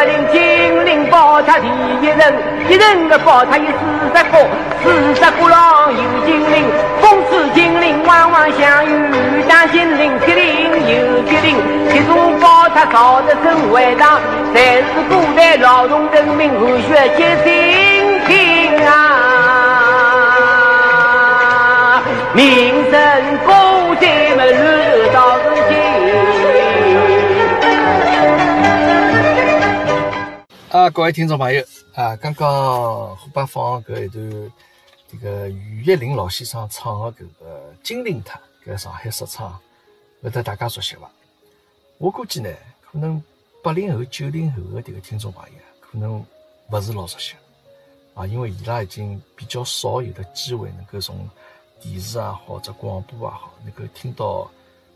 要领金陵宝塔第一人，一人的宝塔有四十个，四十个郎有金陵，风吹金陵弯弯相遇，当金陵吉林又吉林，这种宝塔造得真伟大，才是古代劳动人民热血结晶品啊！名声古代么乱啊，各位听众朋友，啊，刚刚虎爸放搿一段这个于一林老先生唱的搿个《金陵塔》搿上海说唱，勿得大家熟悉伐？我估计呢，可能八零后、九零后的这个听众朋友，可能勿是老熟悉啊，因为伊拉已经比较少有的机会能够从电视啊或者广播啊好，能够听到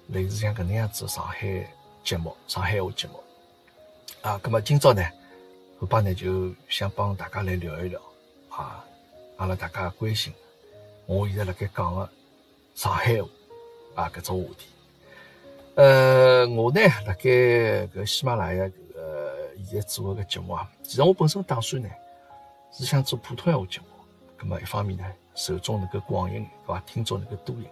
类似像搿能样子的上海节目、上海话节目啊。葛么今朝呢？后爸呢就想帮大家来聊一聊啊，阿拉大家关心，我现在辣盖讲的上海话啊，搿种话题。呃，我呢辣盖搿喜马拉雅搿个现在做个节目啊，其实我本身打算呢是想做普通话节目，葛么一方面呢受众能够广一眼，对伐？听众能够多一眼。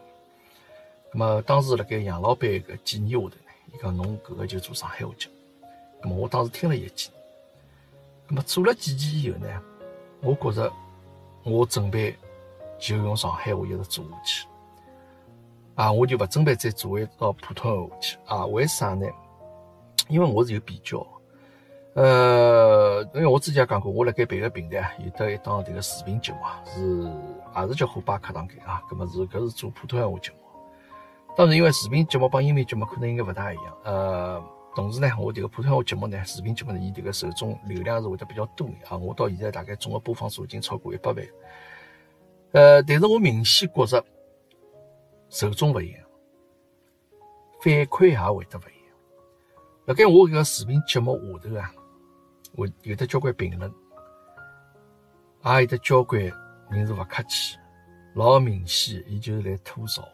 葛么当时辣盖杨老板搿建议下头呢，伊讲侬搿个就做上海话节目，葛么我当时听了一建议。那么做了几期以后呢，我觉着我准备就用上海话一直做下去，啊，我就不准备再做一道普通话去啊？为啥呢？因为我是有比较，呃，因为我之前也讲过，我辣盖别个平台有得一档这个视频节目啊，是也是叫虎爸课堂间啊，那么是搿是做普通话节目，当然因为视频节目帮音频节目可能应该勿大一样，呃。同时呢，我这个普通话节目呢，视频节目呢，伊这个受众流量是会得比较多的啊。我到现在大概总的播放数已经超过一百万。呃，但是我明显觉着受众勿一样，反馈也会得勿一样。辣盖我搿个视频节目下头啊，会有得交关评论，也有得交关人是勿客气，老明显，伊就是来吐槽。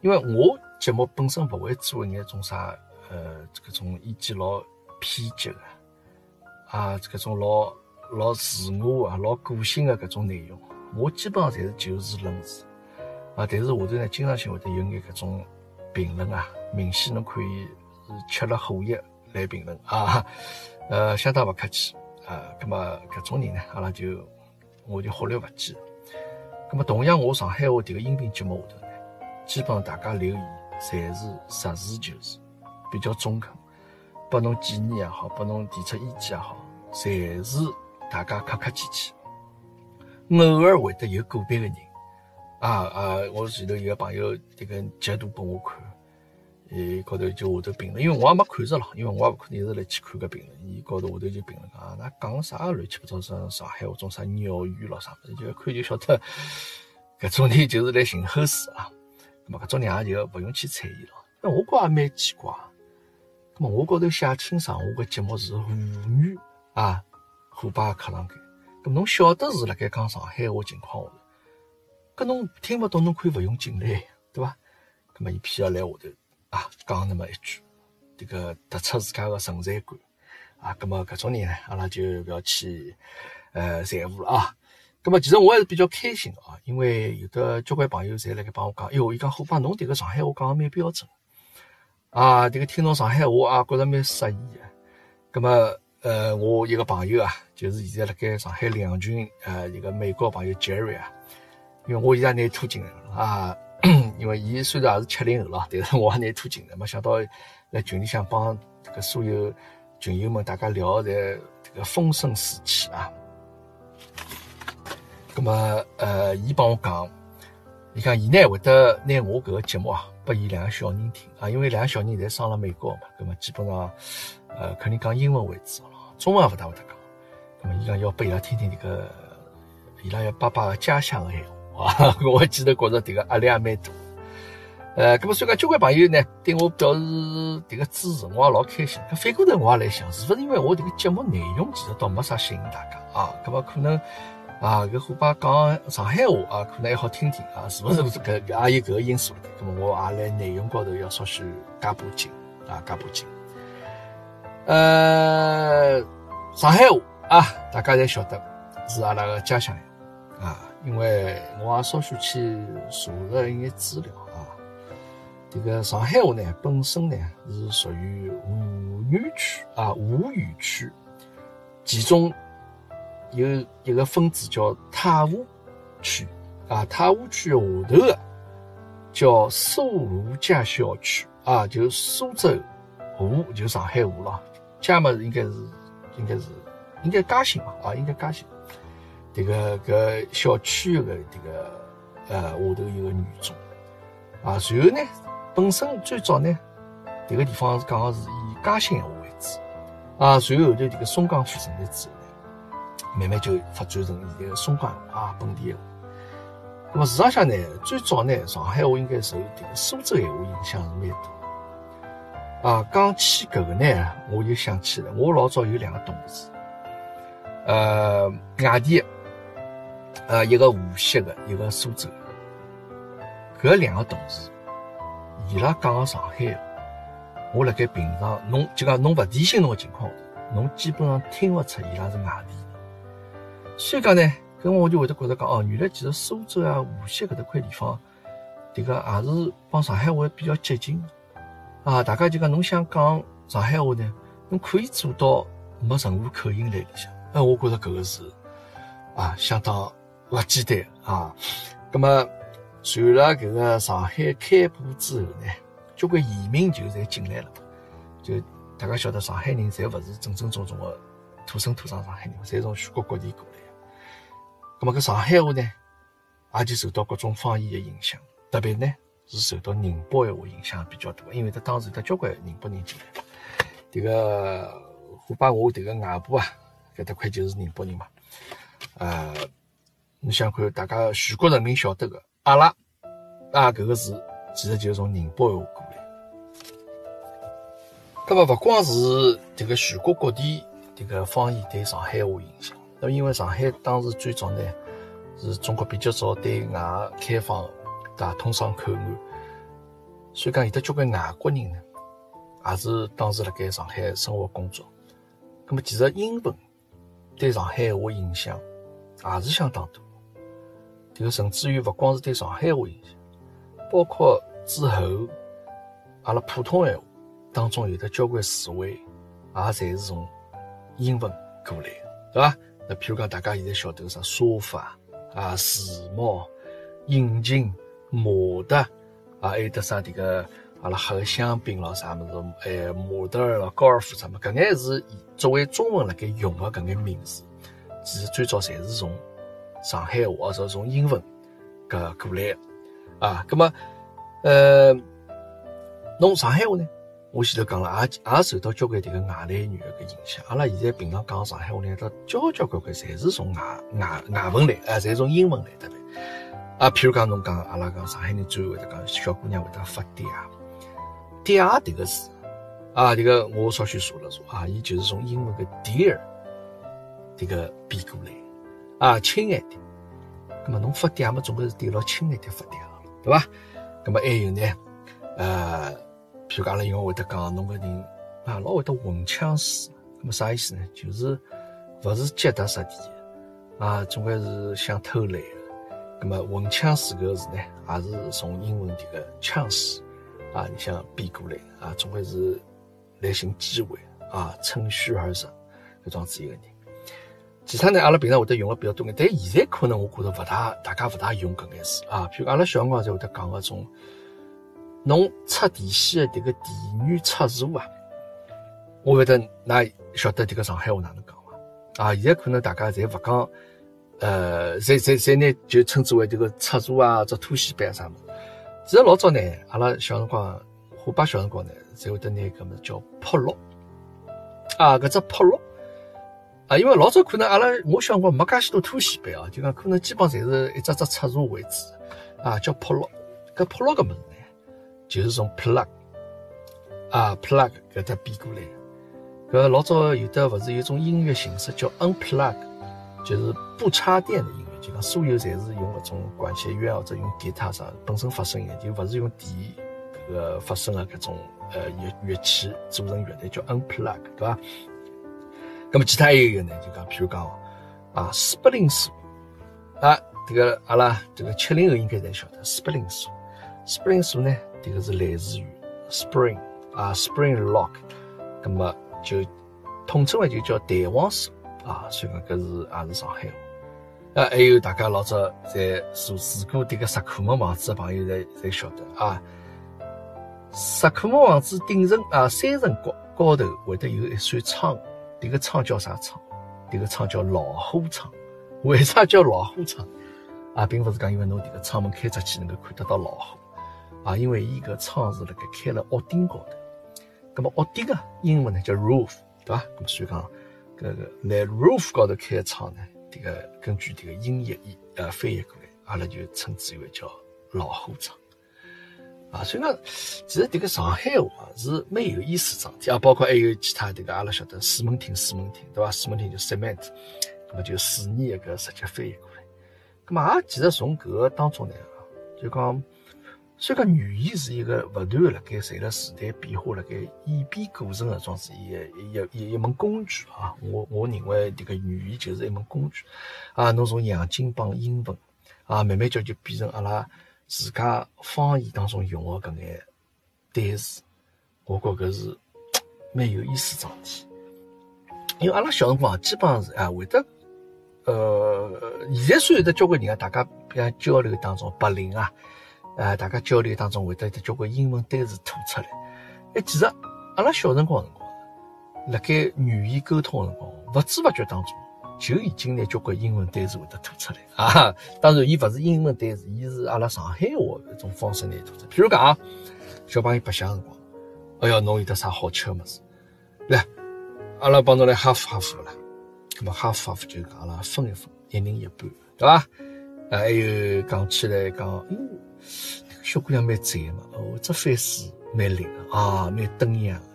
因为我节目本身勿会做一眼种啥。呃，这个种意见老偏激的，啊，这个种老老自我啊、老个性的搿种内容，我基本上侪是就事论事啊。但是下头呢，经常性会得有眼搿种评论啊，明显侬可以是吃了火药来评论啊，呃，相当勿客气啊。葛么搿种人呢，阿拉就我就忽略勿计。葛么同样，我上海话迭个音频节目下头呢，基本上大家留言侪是实事求是。比较中肯，拨侬建议也好，拨侬提出意见也好，侪是大家客客气气。偶尔会得有个别的人，啊啊，我前头有个朋友迭个截图拨我看，伊高头就下头评论，因为我也没看着咯，因为我也勿可能一直来去看搿评论，伊高头下头就评论讲，那讲啥乱七八糟上上海话种啥鸟语咯啥物事，就一看就晓得，搿种人就是来寻后事啊。咾搿种人也就勿用去睬伊咯。那我觉也蛮奇怪。咁么我高头写清爽，我个节目是沪语啊，虎爸课堂间。咁侬晓得是辣盖讲上海话情况下头，搿侬听勿懂，侬可以勿用进来，对伐？咁么伊偏要来下头啊，讲那么一句，这个突出自家个存在感啊。咁么搿种人呢，阿拉就勿要去呃在乎了啊。咁么其实我还是比较开心啊，因为有的交关朋友侪辣盖帮我讲，哟，伊讲虎爸侬迭个上海话讲个蛮标准。啊，这个听懂上海话啊，觉着蛮适意的。那么，呃，我一个朋友啊，就是现在辣盖上海两群，呃，一个美国朋友 Jerry 啊，因为我现在拿土进来了啊，因为伊虽然也是七零后了，但是我也拿土进来，没想到在群里向帮这个所有群友们大家聊在这个风生水起啊。那么，呃，伊帮我讲，伊讲伊呢会得拿我搿个节目啊。拨伊两个小人听啊，因为两个小人侪上了美国嘛，葛么基本上，呃，肯定讲英文为主咯，中文也勿大会得讲。葛么伊讲要拨伊拉听听这个伊拉要爸爸的家乡的闲话啊，我记得觉着迭个压力也蛮大。呃，葛么所以讲交关朋友呢对我表示迭个支持，我也老开心。反过头我也来想，是勿是因为我迭个节目内容其实倒没啥吸引大家啊？葛么可能。啊，搿虎爸讲上海话啊，可能还好听听啊，是勿是搿也有搿个因素的？咁么我也来内容高头要稍许加把劲啊，加把劲。呃，上海话啊，大家侪晓得是阿拉个家乡话啊，因为我也稍许去查了一眼资料啊。这个上海话呢，本身呢是属于吴语区啊，吴语区，其中有一个分支叫太湖区啊，太湖区下头的叫苏沪驾校区啊，就苏州沪就上海沪了。加嘛应该是，应该是，应该嘉兴嘛啊，应该嘉兴。这个个小区的这个呃下头有个女中啊，然后呢，本身最早呢，这个地方是讲的是以嘉兴话为主啊，随后头这个松江府成立之后，慢慢就发展成现在的松江啊，本地话。那么事实上呢，最早呢，上海话应该受这个苏州闲话影响是蛮多。啊，讲起搿个呢，我就想起了，我老早有两个同事，呃，外地，呃，一个无锡的，一个苏州的，搿两个同事，伊拉讲上海话，我辣盖平常，侬就讲侬勿提醒侬个情况下，侬基本上听勿出伊拉是外地。所以讲呢，搿我就会得觉得讲，哦，原来其实苏州啊、无锡搿搭块地方，迭个也是帮上海话比较接近。啊，大家就讲侬想讲上海话呢，侬可以做到没任何口音在里向。哎，我觉着搿个是啊，相当勿简单啊。葛么，随了搿个上海开埠之后呢，交关移民就侪进来了。就大家晓得，上海人侪勿是正正宗宗的土生土长上海人，侪从全国各地过来。那么搿上海话呢，也就受到各种方言的影响，特别呢。是受到宁波闲话影响比较大，因为他当时他交关宁波人进来。这个虎爸我这个外婆啊，搿搭块就是宁波人嘛。呃，你想看，大家全国人民晓得个阿拉啊，搿个字其实就是从宁波闲话过来。那么勿光是这个全国各地这个方言对上海话影响，因为上海当时最早呢是中国比较早对外开放。对通商口岸，所以讲有的交关外国人呢，也是当时辣盖上海生活工作。那么其实英文对上海话影响也是相当大。这个甚至于勿光是对上海话影响，包括之后阿拉普通闲话当中有的交关词汇，也侪是从英文过来，对伐？那譬如讲大家现在晓得个啥沙发啊、时髦、引擎。马达啊，还有得啥这个阿拉喝个香槟咯，啥么子，哎，摩的咯，高尔夫什么，搿眼是作为中文辣盖用的搿眼名词，其实最早侪是从上海话或者从英文搿过来个啊。葛么，呃，侬上海话呢？我前头讲了，也也受到交关迭个外来语的搿影响。阿拉现在平常讲上海话呢，它交交关关侪是从外外外文来，哎，侪从英文来的呗。啊，譬如讲，侬讲阿拉讲上海人最会得讲小姑娘会得发嗲，嗲这个字啊，这个我稍许查了查啊，伊就是从英文的 dear 这个变过来啊，亲爱的。那么侬发嗲嘛，总归是对牢亲爱的发嗲，对吧？那么还有呢，呃，譬如讲阿拉因为会得讲侬个人啊，老会得混腔死，那么啥意思呢？就是勿是脚踏实地啊，总归是想偷懒。那么混腔死搿个字呢，也是从英文这个腔死啊，你想变过来啊，总归是来寻机会啊，趁虚而入搿种子一个人。其他呢，阿拉平常会得用的比较多眼，但现在可能我觉得勿大，大家勿大用搿眼字啊。譬如阿拉小辰光就会得讲搿种，侬插电线的迭个电源插座啊，我会得㑚晓得迭个上海话哪能讲伐？啊，现在可能大家侪勿讲。呃，侪侪侪呢，就称之为迭个插座啊，这拖线板啥么？其实老早呢，阿拉小辰光，虎爸小辰光呢，才会得那个么叫破落啊，搿只破落啊，因为老早可能阿拉我小辰光没介许多拖线板啊，就讲可能基本上侪是一只只插座为主啊，叫破落。搿破落搿么子，就是从 plug 啊 plug 搿搭变过来。搿老早有的勿是有种音乐形式叫 unplug。就是不插电的音乐，就讲所有侪是用搿种管弦乐或者用吉他啥，本身发声音，就勿是用电搿个发声的搿种呃乐乐器组成乐队叫 Unplug，对伐？那么其他还有一个呢，就讲譬如讲啊，斯普林数啊，这个阿拉这个七零后应该侪晓得斯普林数。斯普林数呢，这个是来自于 Spring 啊，Spring Lock，那么就统称为就叫弹簧锁啊，所以讲搿是也是上海话。啊，还有大家老早在住住过迭个石库门房子的朋友，侪侪晓得啊。石库门房子顶层啊，三层高高头会得有一扇窗，迭个窗叫啥窗？迭个窗叫老虎窗。为啥叫老虎窗？啊，并不是讲因为侬迭个窗门开出去能够看得到老虎啊，因为伊个窗是辣盖开了屋顶高头。那么屋顶啊，英文呢叫 roof，对吧？那么所以讲搿个来 roof 高头开窗呢？这个根据这个音译译呃翻译过来，阿拉就称之为叫老虎窗啊。所以讲，其实这个上海话是蛮有意思桩事体啊。包括还有其他这个阿拉晓得四门厅，四门厅对吧？四门厅就 cement，那么就水泥一个直接翻译过来。那么也其实从搿个当中呢，就讲。所以讲，语言是一个不断辣盖随着时代变化辣盖演变过程的种是一一一一门工具啊！我我认为这个语言就是一门工具啊！侬从洋泾浜英文啊，慢慢叫就变成阿拉自家方言当中用的搿眼单词，我觉搿是蛮有意思桩事体。因为阿拉小辰光基本上是啊会得，呃，现在虽然有得交关人啊，大家比如交流当中白领啊。呃，大家交流当中会得得交关英文单词吐出来。哎，其实阿拉小辰光辰光，辣盖语言沟通辰光，不知不觉当中就已经拿交关英文单词会得吐出来啊。当然，伊勿是英文单词，伊是阿拉上海话搿种方式拿吐出来。譬如讲啊，小朋友白相辰光，哎哟，侬有得啥好吃个物事？来，阿拉帮侬来哈夫哈夫啦。咁么哈夫哈夫就讲阿拉分一分，一人一半，对伐？还有讲起来讲，嗯。小姑娘蛮赞嘛，哦，这翻书蛮灵的啊，蛮登样的。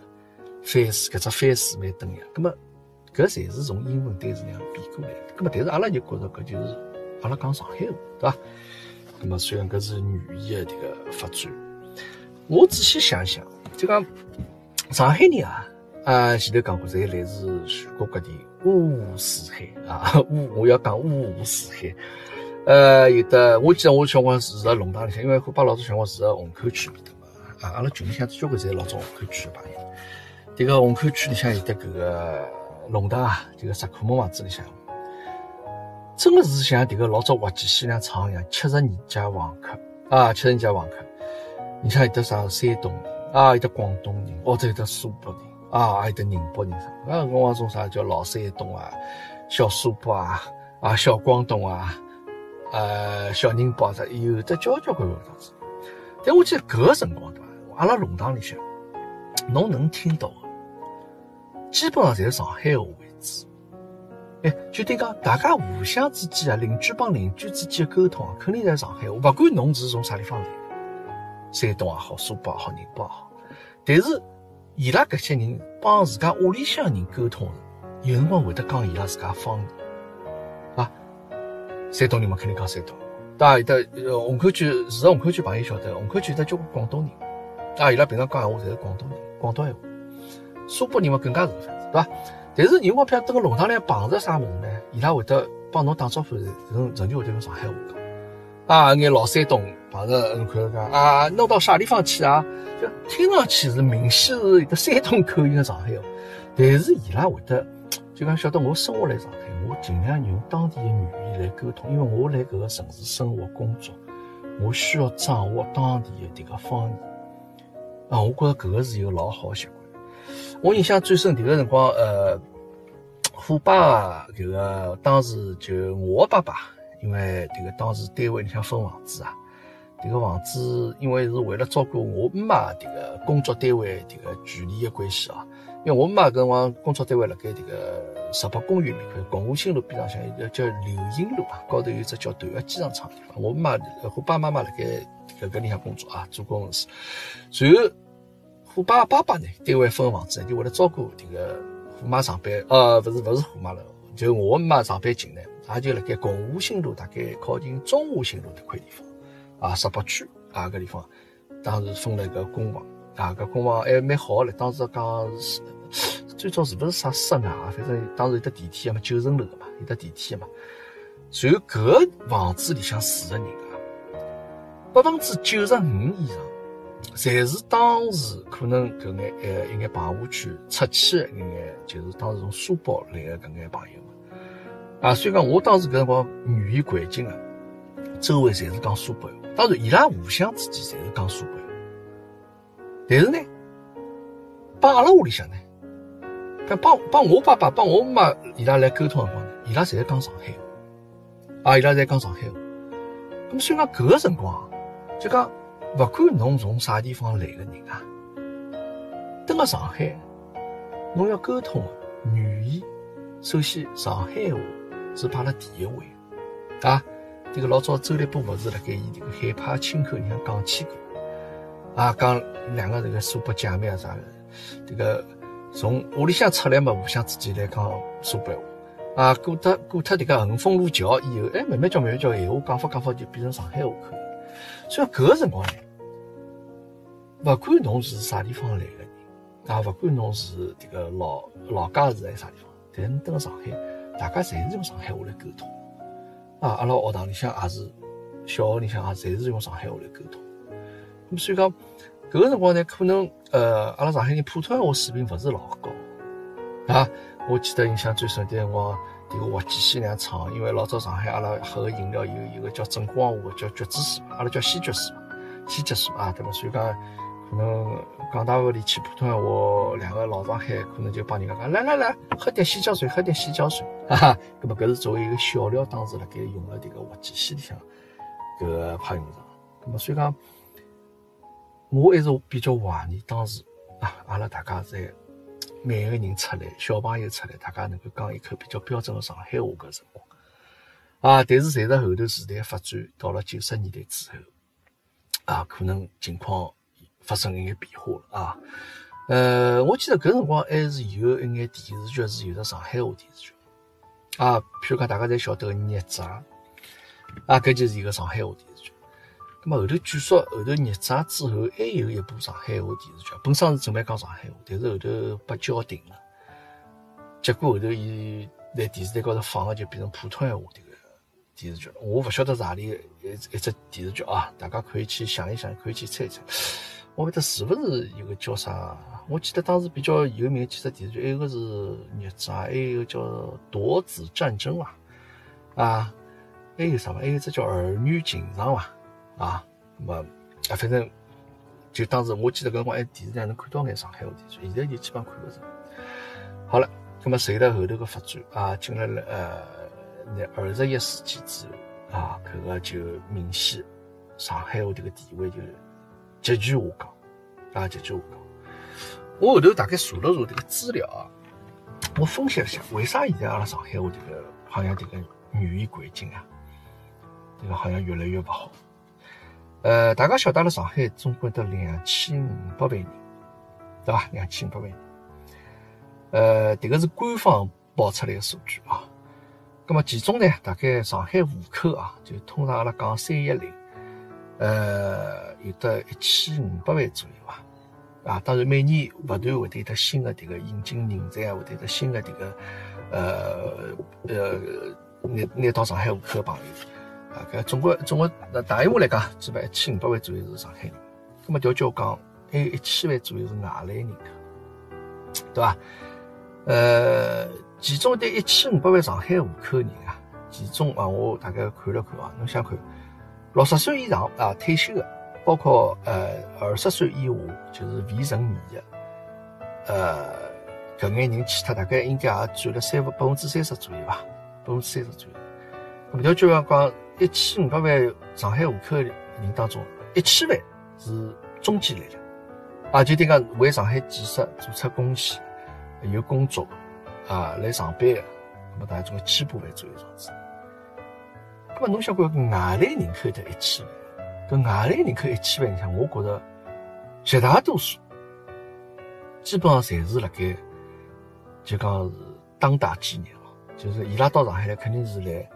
翻书搿只翻书蛮登样，葛么搿侪是从英文单词那样变过来的。葛么但是阿拉就觉着搿就是阿拉讲上海话，对伐？葛么虽然搿是语言的迭个发展，我仔细想想，就讲上海人啊，啊前头讲过，侪来自全国各地五湖四海啊，五我要讲五湖四海。呃，有的，我记得我小辰光住在弄堂里向，因为虎爸老早小辰光住在虹口区边的嘛，啊，阿拉群里向交关侪老早虹口区的朋友。这个虹口区里向有的搿个龙塘啊，这个石库门房子里向，真的是像这个老早滑稽戏里向唱一样，七十二家房客啊，七十二家房客。你像有的啥山东人啊，有的广东人，或者有的苏北人啊，还有的宁波人啥，啊，我讲种啥叫老山东啊，小苏北啊，啊，小广东啊。呃，小人包着有的交交关关样子，但我记得搿个辰光对伐？阿拉弄堂里向，侬能听到的，基本上侪是上海话为主。哎，就等于讲大家互相之间啊，邻居帮邻居之间的沟通啊，肯定在上海话，不管侬是从啥地方来，山东也好，苏北也好，宁波也好。但是伊拉搿些人帮自家屋里向人沟通，有辰光会得讲伊拉自家方言。山东人嘛，肯定讲山东。当然，有的虹口区住在虹口区朋友晓得，虹口区有得交关广东人。啊，伊拉平常讲闲话侪是广东人，广东闲话。苏北人嘛更加是，对伐？但是你我譬如蹲个弄堂里碰着啥物事呢？伊拉会得帮侬打招呼，仍仍旧会得用上海话讲。啊，眼老山东碰着，侬看讲啊，侬到啥地方去啊？就听上去是明显是有得山东口音的上海话，但是伊拉会得就讲晓得我生活在上海。我尽量用当地的语言来沟通，因为我来搿个城市生活工作，我需要掌握当地的这个方言。啊，我觉着搿个是一个老好的习惯。我印象最深，迭个辰光，呃，虎爸搿个当时就我爸爸，因为迭个当时单位里向分房子啊，迭个房子因为是为了照顾我妈迭个工作单位迭个距离的关系啊，因为我妈搿辰光工作单位辣盖迭个。石北公园面块，共和新路边上向一个叫柳荫路啊，高头有只叫团结机场厂地方。我妈、虎爸妈妈辣盖搿个里向工作啊，做工程师。随后虎爸爸爸呢，单位分房子，就为了照顾这个虎妈上班，呃，不是不是虎妈了，就我妈上班近呢，也就辣盖共和新路大概靠近中华新路这块地方啊，石北区啊搿地方当时分了一个公房啊，搿公房还蛮好嘞。当时讲是最早是勿是啥室外啊？反正当时有得电梯个嘛，九层楼个嘛，有得电梯个嘛。然后搿个房子里向住个人啊，百分之九十五以上，侪是当时可能搿眼呃一眼棚户区出去一眼，就是当时从苏北来个搿眼朋友们啊。所以讲，我当时搿辰光语言环境啊，周围侪是讲苏北话。当然，伊拉互相之间侪是讲苏北，但是呢，帮阿拉屋里向呢，帮帮我爸爸、帮我妈伊拉来沟通辰光呢，伊拉侪讲上海话，啊，伊拉侪讲上海话。那么，虽然讲搿个辰光，就讲勿管侬从啥地方来个人啊，登了上海，侬要沟通语言，首先上海话是排辣第一位的啊。这个老早周立波勿是辣盖伊这个海派清口里向讲起过，啊，讲两个这个苏北姐妹啊啥的，这个从屋里向出来嘛，互相之间来讲苏北话，啊，过脱过脱这个横风路桥以后，哎，慢慢叫慢慢叫，闲话讲法讲法就变成上海话口。所以搿个辰光呢，勿管侬是啥地方来个人，啊，勿管侬是这个老老家是在啥地方，但是蹲辣上海，大家侪是用上海话来沟通。啊，阿拉学堂里向也是，小学里向也侪是用上海话来沟通。咁所以讲，搿个辰光呢，可能呃，阿拉上海人普通话水平勿是老高。啊，我记得印象最深的辰光，迭个滑稽戏样唱，因为老早上海阿拉喝个饮料有一个叫正光话，叫橘子水，阿拉叫西橘水，西橘水啊，对伐？所以讲，可能港大屋里去普通话，两个老上海可能就帮人家讲，来来来，喝点洗脚水，喝点洗脚水。哈哈，那么搿是作为一个笑料，当时辣盖用了迭个滑稽戏里向搿个派用场。那么所以讲，我还是比较怀念当时啊，阿拉大家在每个人出来，小朋友出来，大家能够讲一口比较标准的上海话搿辰光啊。但是随着后头时代发展，到了九十年代之后啊，可能情况发生一眼变化了啊。呃，我记得搿辰光还是有一眼电视剧是有的上海话电视剧。啊，譬如讲，大家侪晓得个孽债，啊，搿就是一个上海话电视咁么后头据说后头孽债之后还有一部上海话电视剧，本身是准备讲上海话，但是后头被叫停了。结果后头伊在电视台高头放个就变成普通闲话迭个电视剧了。我勿晓得是何里一一只电视剧啊，大家可以去想一想，可以去猜一猜。我勿晓得是勿是一个叫啥？我记得当时比较有名几只电视剧，一个是孽债，还有叫夺子战争嘛，啊，还有啥嘛？还有只叫儿女情长嘛，啊，那么啊，反正就当时我记得搿辰光，还电视台能看到眼上海话电视，现在就基本看勿着。好了，那么随着后头个发展啊，进入了呃那二十一世纪之后啊，搿个就明显上海话这个地位就。急剧下降，啊，急剧下降。我后头大概查了查这个资料啊，我分析了一下，为啥现在阿拉上海话这个好像这个语言环境啊，这个好像越来越不好。呃，大家晓得了，上海总共得两千五百万人，对吧？两千五百万人。呃，这个是官方报出来的数据啊。那么其中呢，大概上海户口啊，就通常阿拉讲三一零。呃，有得一千五百万左右吧，啊，当然每年不断会得有得新的这个引进人才啊，会得有得新的这个呃呃，拿拿到上海户口的朋友，啊，搿总归总归大约话来讲，基本一千五百万左右是上海人，那么调叫讲还有一千万左右是外来人口，对吧？呃，其中的一千五百万上海户口人啊，其中啊，我大概看了看啊，侬想看？六十岁以上啊，退休的，包括呃二十岁以下，就是未成年的，呃，搿眼人去脱大概应该也占了三百分之三十左右吧，百分之三十左右。那么就讲讲一千五百万上海户口的人当中，一千万是中间来的，啊，就等于讲为上海建设做出贡献，有工作啊来上班的，那么大概总共千把万左右样子。那么侬想讲外来人口的一千万，搿外来人口一千万里向，我觉着绝大多数基本上侪是辣盖就讲是当代基业哦，就是伊拉到上海来肯定是来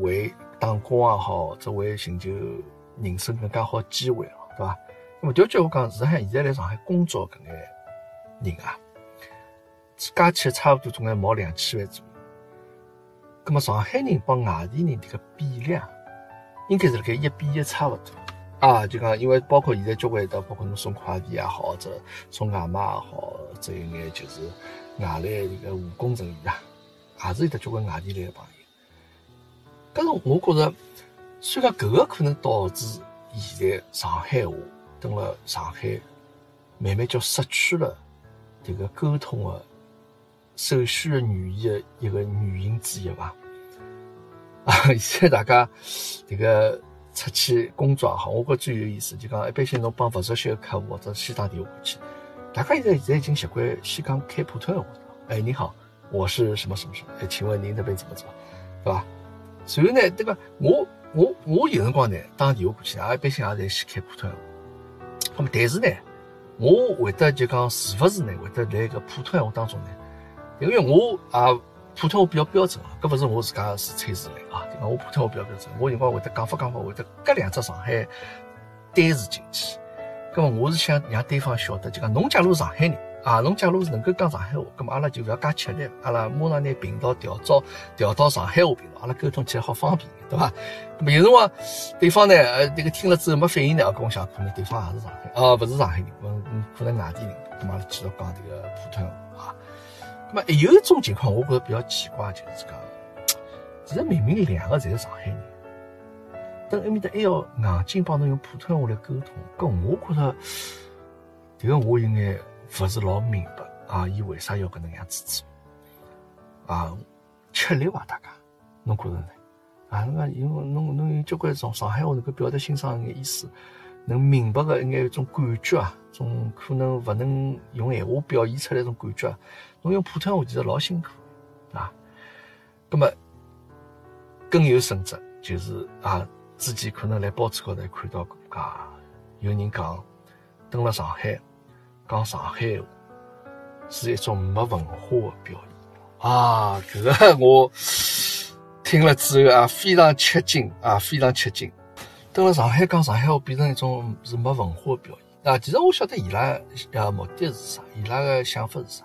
为打工也好，或者为寻求人生更加好机会哦，对伐？那么调句话讲，上现在来上海工作搿眼人啊，加起来差不多总归毛两千万左右。那么上海人帮外地人迭个比例，应该是辣盖一比一差勿多啊。就讲，因为包括现在交关的，包括侬送快递也好，或者送外卖也好，这一眼就是外来这个务工人员啊，也是有得交关外地来的朋友。但是我觉着，虽然搿个可能导致现在上海话等了上海慢慢叫失去了这个沟通的首选的语言的一个原因之一吧。啊，现在大家这个出去工作也好，我觉最有意思就讲，一般性侬帮勿熟悉的客户或者先打电话过去，大家现在现在已经习惯先讲开普通话了。哎，你好，我是什么什么什么？哎，请问您这边怎么走？对吧？随后呢，这个我我我有辰光呢打电话过去，也一般性也在先开普通话。那么但是呢，我会得就讲是勿是呢？会得在个普通话当中呢？因为我啊普通话比较标准啊，搿勿是我自家是吹自擂啊，就讲我普通话比较标准。我有辰光会得讲法讲法，会得搿两只上海单词进去。那么我是想让对方晓得，就讲侬假如上海人。啊，侬假如是能够讲上海话，咁么阿拉就勿要介吃力，阿拉马上拿频道调到调到上海话频道，阿拉沟通起来好方便，对伐？咁么有辰光对方呢，呃，这个听了之后没反应呢，跟我想可能对方也是上海，哦，勿是上海人，嗯，可能外地人，咁么阿拉继续讲这个普通话啊。咁么还有一种情况，我觉着比较奇怪，就是讲，其实明明两个侪是上海人，等埃面搭还要硬劲帮侬用普通话来沟通，搿我觉着，这个我应该。勿是老明白啊，伊为啥要搿能样子做啊？吃力伐，大家，侬觉着呢？啊，侬讲因为侬侬有交关从上海话能够表达欣赏一眼意思，能明白个一眼一种感觉啊，种可能勿能用闲话表现出来种感觉，侬用普通话其实老辛苦啊。葛么更有甚者，就是啊，之前可能来报纸高头看到过啊，有人讲，登了上海。讲上海话是一种没文化的表现啊！这个我听了之后啊，非常吃惊啊，非常吃惊。到了上海讲上海话变成一种是没文化的表现啊！其实我晓得伊拉呃目的是啥，伊拉的想法是啥？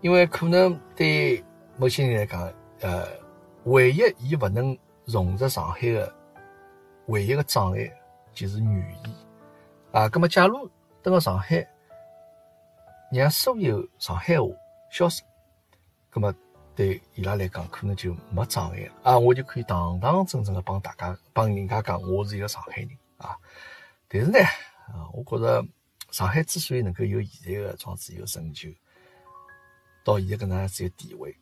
因为可能对某些人来讲，呃，唯一伊不能融入上海的唯一的障碍就是语言啊。那么假如到上海，让所有上海话消失，那么对伊拉来讲可能就没障碍了啊！我就可以堂堂正正的帮大家帮人家讲，我是一个上海人啊。但是呢，啊，我觉着上海之所以能够有现在的这样子一个成就，到现在搿能样子一个地位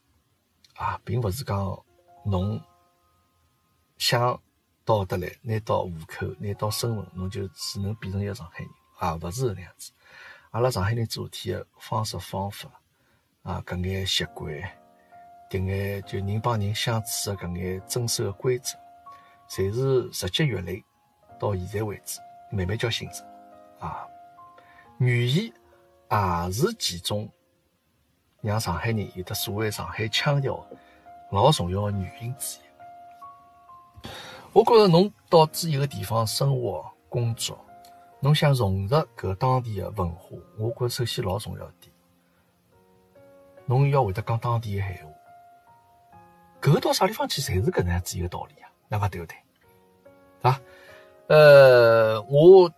啊，并不是讲侬想到得来，拿到户口，拿到身份，侬就只能变成一个上海人啊，勿是搿能样子。阿拉上海人做事体的方式方法啊，搿眼习惯，迭眼就人帮人相处的搿眼遵守的规则，侪是日积月累到现在为止慢慢叫形成啊。语言也是其中让上海人有的所谓上海腔调老重要的原因之一。我觉着侬到至一个地方生活工作。侬想融入搿当地的文化，我觉首先老重要一点，侬要会得讲当地的闲话。搿到啥地方去，侪是搿能样子一个道理啊，那讲对不对？啊，呃，我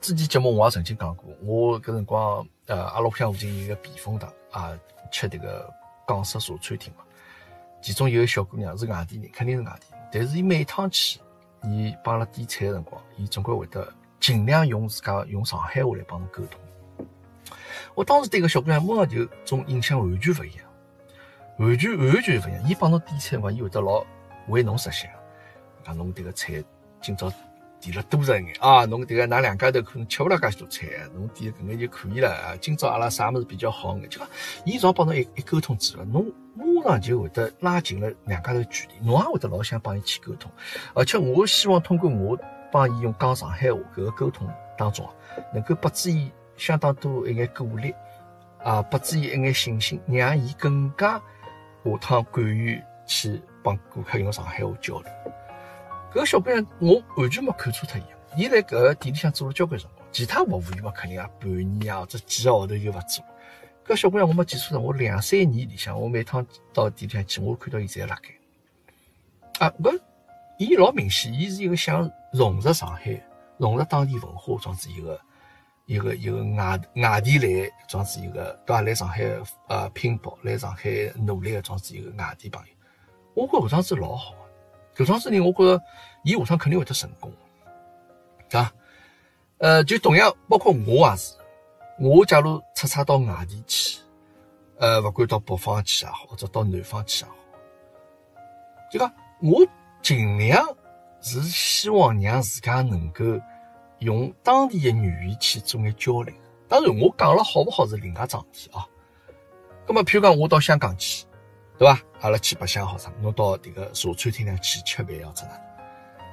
之前节目我也曾经讲过，我搿辰光呃，阿拉屋里向附近有一个避风塘啊，吃迭个港式茶餐厅嘛，其中有个小姑娘是外地人，肯定是外地人，但是伊每趟去，伊帮阿拉点菜的辰光，伊总归会得。尽量用自家用上海话来帮侬沟通。我当时对个小姑娘，马上就种印象完全勿一样，完全完全勿一样。伊帮侬点菜嘛，伊会得老为侬着想，讲侬迭个菜今朝点了多着一眼啊，侬迭个㑚两家头可能吃勿了介许多菜，侬点搿眼就可以了啊。今朝阿拉啥物事比较好眼？就讲伊只要帮侬一一沟通之后，侬马上就会得拉近了两家头距离，侬也会得老想帮伊去沟通。而且我希望通过我。帮伊用讲上海话搿个沟通当中，能够拨予伊相当多一眼鼓励啊，拨予伊一眼信心，让伊更加下趟敢于去帮顾客用上海话交流。搿小姑娘我完全没看出脱伊，伊辣搿店里向做了交关辰光，其他服务员嘛，肯定啊，半年啊或者几个号头就勿做。搿小姑娘我没记错，我两三年里向，我每趟到店里向去，我看到伊侪辣盖。啊，搿伊老明显，伊是一个想融入上海、融入当地文化，装子一个一个一个外外地来装子一个，对伐？来上海呃拼搏，来上海努力个装子一个外地朋友。我觉搿桩子老好，搿桩子呢，我觉着伊下趟肯定会得成功，对伐？呃，就同样，包括我也是。我假如出差到外地去，呃，勿管到北方去也好，或者到南方去也好，就讲我尽量是希望让自家能够用当地的语言去做眼交流。当然，我讲了好不好是另外桩事体啊。那么，譬如讲我到香港去，对伐？阿拉去白相好啥？侬到迭个茶餐厅里去吃饭要怎能？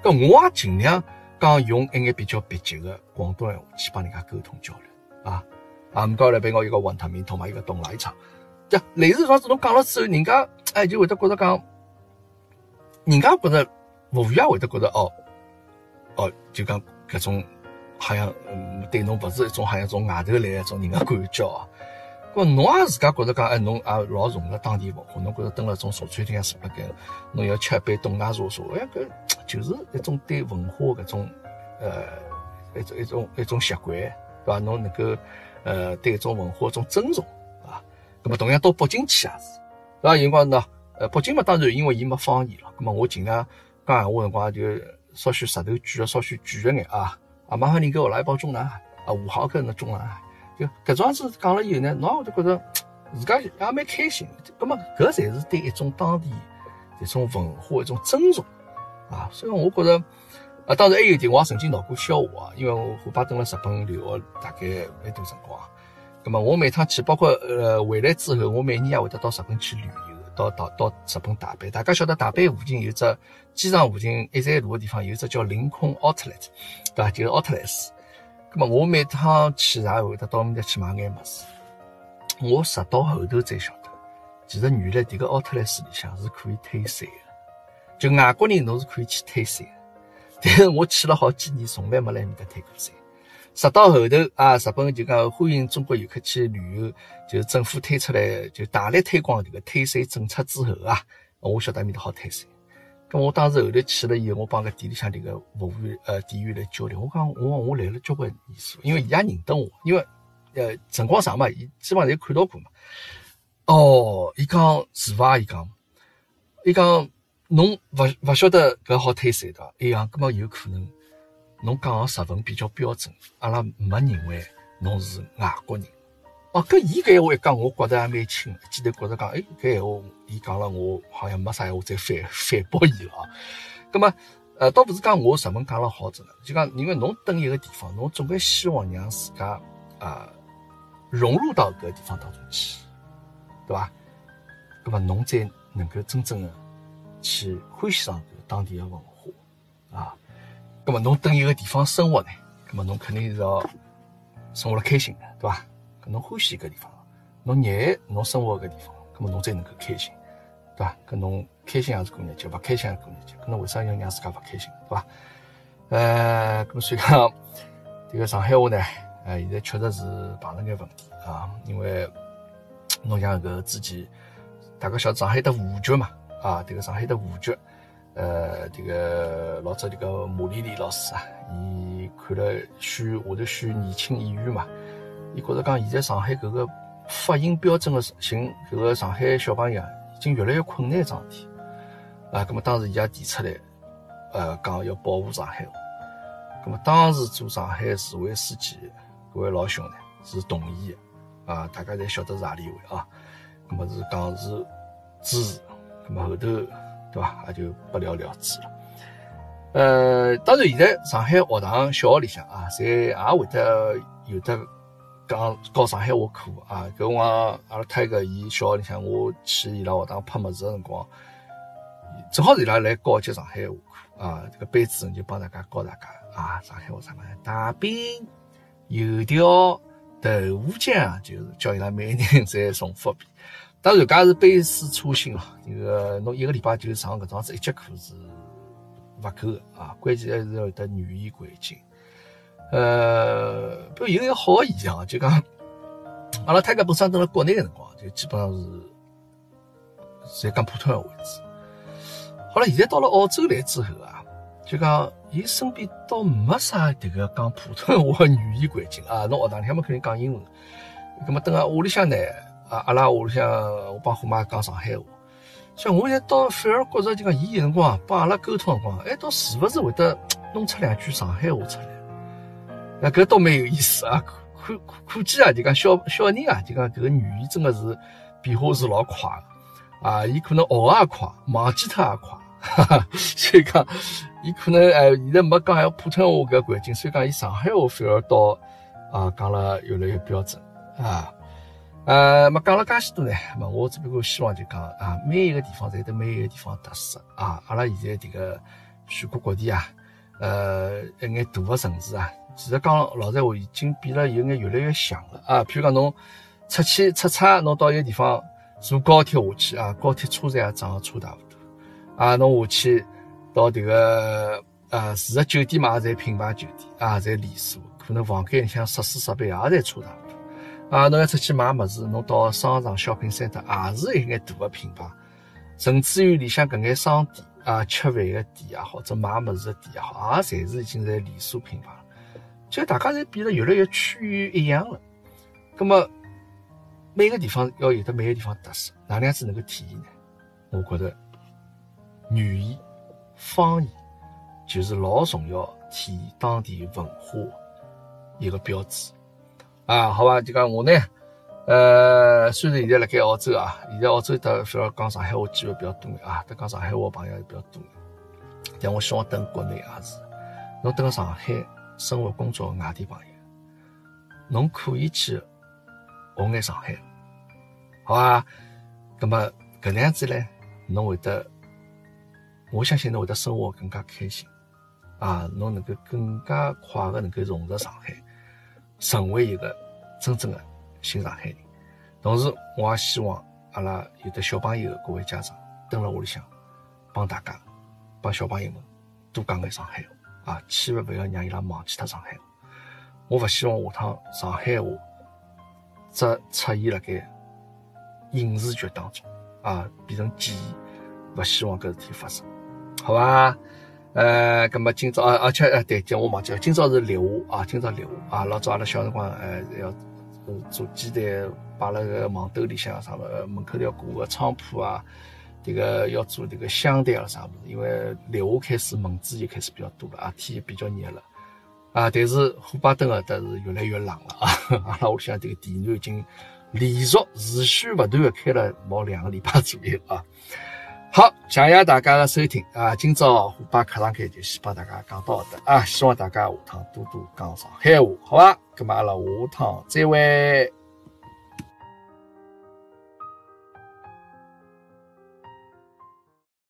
搿我也尽量讲用一眼比较蹩脚的广东话去帮人家沟通交流。啊，啊，唔该来俾我一个云吞面同埋一个冻奶茶。就类似这样子，侬讲了之后，人家哎就会得觉得讲，人家觉得服务员会得觉得哦，哦，就讲搿种好像嗯对侬勿是一种好像从外头来一种人的感觉啊。咾侬也自家觉得讲，哎，侬也老融入当地文化，侬觉得蹲辣种茶餐厅坐辣盖，侬要吃一杯冻奶茶茶，哎，搿就是一种对文化搿种呃一种一种一种习惯。对伐？侬能够呃对一种文化一种尊重啊，那么同样到北京去也是，对伐？有辰光呢，呃，北京嘛，当然因为伊没方言了，那么我尽量讲闲话辰光就稍许舌头举个稍许举一眼啊啊，麻烦你给我来一包中南海啊，五毫克的中南海，就搿种样子讲了以后呢，侬会得觉得自家也蛮开心。那么搿才是对一种当地一种文化一种尊重啊，所以我觉得。啊，当然还有一点，我也曾经闹过笑话啊，因为我虎爸蹲了日本留学大概蛮多辰光，咁么我每趟去，包括呃回来之后，我每年也会得到日本去旅游，到到到日本大阪。大家晓得大阪附近有只机场附近一站路的地方，有只叫凌空 Outlet，对吧？就是奥特莱斯。咁么我每趟去也会得到面搭去买眼物事。我直到后头才晓得，其实原来这个奥特莱斯里向是可以退税的，就外国人侬是可以去退税。但是我去了好几年，从来没来面搭退过税。直到后头啊，日本就讲欢迎中国游客去旅游，就政府推出来就大力推广这个退税政策之后啊，我晓得面搭好退税。咁我当时后头去了以后，我帮个店里向迭个服务员呃店员来交流，我讲我我来了交关年数，因为伊也认得我，因为呃辰光长嘛，伊基本上侪看到过嘛。哦，伊讲是伐？伊讲，伊讲。侬勿勿晓得搿好退税的，一样，搿么有可能侬讲个日文比较标准，阿拉没认为侬是外国人。哦，搿伊搿闲话一讲，我觉得还蛮轻，一记头觉着讲，哎，搿闲话伊讲了，我好像没啥闲话再反反驳伊了啊。搿么，呃，倒勿是讲我日文讲了好着呢，就讲因为侬蹲一个地方，侬总归希望让自家啊融入到搿地方当中去，对伐？搿么侬才能够真正的。去欢喜上个当地的文化啊，那么侬等一个地方生活呢，那么侬肯定是要生活的开心的，对吧？侬欢喜一个地方，侬热爱侬生活个地方，那么侬才能够开心，对吧？搿侬开心也是过日节，勿开心也是过日节，搿侬为啥要让自家勿开心，对吧？呃，搿么所以讲，这个上海话呢，呃，现在确实是碰着眼问题啊，因为侬像搿之前，大家晓得上海的五局嘛？啊，这个上海的五局，呃，这个老早这个马丽丽老师啊，伊看了选下头选年轻演员嘛，伊觉着讲现在上海搿个发音标准的寻搿个上海小朋友已经越来越困难桩事体。啊，咁么当时伊也提出来，呃，讲要保护上海话，咁么当时做上海市委书记搿位老兄呢是同意的。啊，大家侪晓得是何里位啊，咁么是讲是支持。那么后头，对吧？也就不了了之了。呃，当然，现在上海学堂、小学里向啊，侪也会得有的讲教上海话课啊。搿我阿拉太个伊小学里向，我去伊拉学堂拍物事个辰光，正好伊拉来教一节上海话课啊。这个班主任就帮大家教大家啊，上海话啥么？大饼、油条、豆腐浆，就是叫伊拉每人侪重复遍。当然，搿是杯水车薪哦。这个侬一个礼拜就上搿桩子一节课是勿够的啊。关键还是要有得语言环境。呃，不有一个好个现象，就讲 阿拉泰哥本身蹲辣国内个辰光，就基本上是在讲普通话为主。好了，现在到了澳洲来之后啊，就讲伊身边倒没啥迭个讲普通话语言环境啊。侬学堂里向肯定讲英文，葛么等下屋里向呢，啊，阿拉屋里向我帮虎妈讲上海话。像我现在倒反而觉着，就讲伊有辰光帮阿拉沟通辰光，哎，倒时不时会得弄出两句上海话出来。那搿倒蛮有意思啊，可可可见啊，就讲小小人啊，就讲搿个语言真的是变化是老快的啊！伊可能学也快，忘记脱也快，所以讲，伊可能哎，现在没讲还有普通话搿环境，所以讲伊上海话反而到啊讲了越来越标准啊。呃，么讲了介许多呢，么我只不过希望就讲啊，每一个地方侪有每一个地方特色啊。阿拉现在迭个全国各地啊，呃，一眼大的城市啊。其实讲老实话，已经变了有眼越来越像了啊。譬如讲，侬出去出差，侬到一个地方坐高铁下去啊，高铁车站也长得差大不多啊。侬下去到迭个呃住个酒店嘛，侪品牌酒店啊，侪连锁，可能房间里向设施设备也侪差大不多啊。侬要出去买物事，侬到商场、小品、三特也是一眼大个品牌，甚至于里向搿眼商店啊，吃饭个店也好，或者买物事个店也好，也侪是已经在连锁品牌。就大家侪变得越来越趋于一样了，那么每个地方要有的每个地方特色，哪能样子能够体现呢？我觉得语言、方言就是老重要体现当地文化一个标志啊。好吧，就讲我呢，呃，虽然现在辣盖澳洲啊，现在澳洲的反而讲上海话机会比较多啊，得讲上海话朋友也比较多，但我希望等国内也是，侬等上海。生活工作外地朋友，侬可以去学眼上海，好吧？那么搿能样子呢，侬会得，我相信侬会得生活更加开心啊！侬能够更加快的能够融入上海，成为一个真正的新上海人。同时，我也希望阿拉有的小朋友各位家长蹲辣屋里向，帮大家帮小朋友们多讲眼上海话。啊，千万不要让伊拉忘记脱上海话。我勿希望下趟上海话只出现辣盖影视剧当中啊，变成记忆。勿希望搿事体发生，好吧？呃，葛么今朝啊，而且呃，对，今我忘记了，今朝是立夏啊，今朝立夏啊，老早阿拉小辰光呃要做鸡蛋，摆辣个网兜里向，啥么门口要挂个菖蒲啊。这个要做这个香蛋啊啥物事？因为立夏开始蚊子就开始比较多了啊，天也比较热了啊。但是火把灯啊，倒是越来越冷了啊。阿拉屋里向这个电暖已经连续持续不断的开了毛两个礼拜左右啊。好，谢谢大家的收听啊。今朝虎巴课堂开就先帮大家讲到这啊。希望大家下趟多多讲上海话，好吧？咁么阿拉下趟再会。